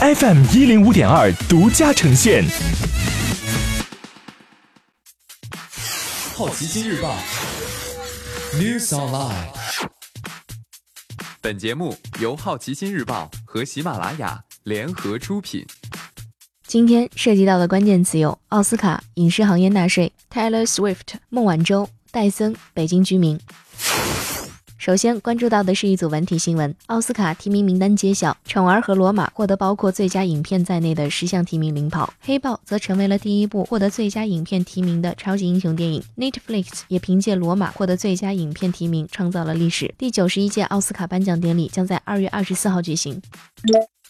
FM 一零五点二独家呈现。好奇心日报 News Online。本节目由好奇心日报和喜马拉雅联合出品。今天涉及到的关键词有奥斯卡、影视行业纳税、Taylor Swift、孟晚舟、戴森、北京居民。首先关注到的是一组文体新闻：奥斯卡提名名单揭晓，《宠儿》和《罗马》获得包括最佳影片在内的十项提名领跑，《黑豹》则成为了第一部获得最佳影片提名的超级英雄电影。Netflix 也凭借《罗马》获得最佳影片提名，创造了历史。第九十一届奥斯卡颁奖典礼将在二月二十四号举行。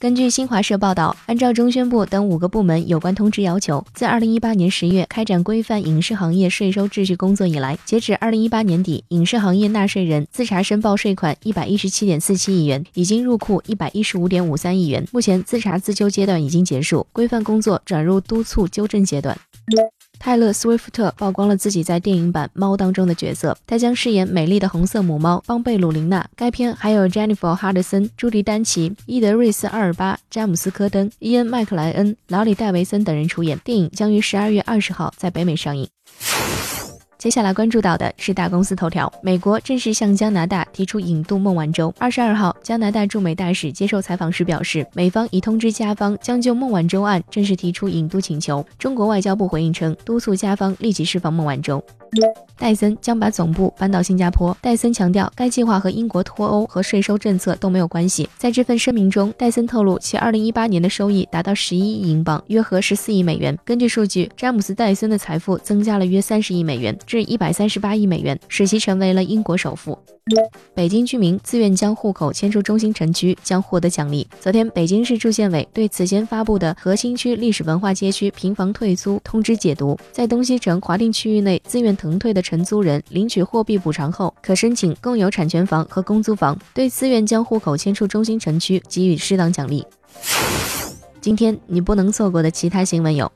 根据新华社报道，按照中宣部等五个部门有关通知要求，自二零一八年十月开展规范影视行业税收秩序工作以来，截止二零一八年底，影视行业纳税人自查申报税款一百一十七点四七亿元，已经入库一百一十五点五三亿元。目前自查自纠阶段已经结束，规范工作转入督促纠正阶段。泰勒·斯威夫特曝光了自己在电影版《猫》当中的角色，他将饰演美丽的红色母猫邦贝鲁琳娜。该片还有詹妮弗·哈德森、朱迪·丹奇、伊德瑞斯·阿尔巴、詹姆斯·科登、伊恩·麦克莱恩、劳里·戴维森等人出演。电影将于十二月二十号在北美上映。接下来关注到的是大公司头条：美国正式向加拿大提出引渡孟晚舟。二十二号，加拿大驻美大使接受采访时表示，美方已通知加方将就孟晚舟案正式提出引渡请求。中国外交部回应称，督促加方立即释放孟晚舟。戴森将把总部搬到新加坡。戴森强调，该计划和英国脱欧和税收政策都没有关系。在这份声明中，戴森透露，其2018年的收益达到11亿英镑，约合14亿美元。根据数据，詹姆斯·戴森的财富增加了约30亿美元，至138亿美元，使其成为了英国首富。北京居民自愿将户口迁出中心城区将获得奖励。昨天，北京市住建委对此前发布的核心区历史文化街区平房退租通知解读，在东西城划定区域内自愿腾退的承租人领取货币补偿后，可申请共有产权房和公租房，对自愿将户口迁出中心城区给予适当奖励。今天你不能错过的其他新闻有：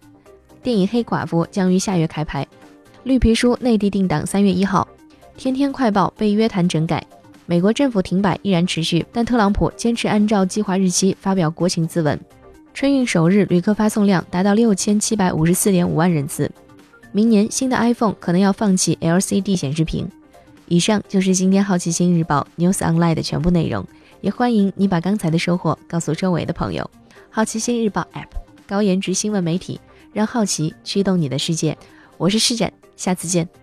电影《黑寡妇》将于下月开拍，《绿皮书》内地定档三月一号。天天快报被约谈整改，美国政府停摆依然持续，但特朗普坚持按照计划日期发表国情咨文。春运首日旅客发送量达到六千七百五十四点五万人次。明年新的 iPhone 可能要放弃 LCD 显示屏。以上就是今天好奇心日报 News Online 的全部内容，也欢迎你把刚才的收获告诉周围的朋友。好奇心日报 App 高颜值新闻媒体，让好奇驱动你的世界。我是施展，下次见。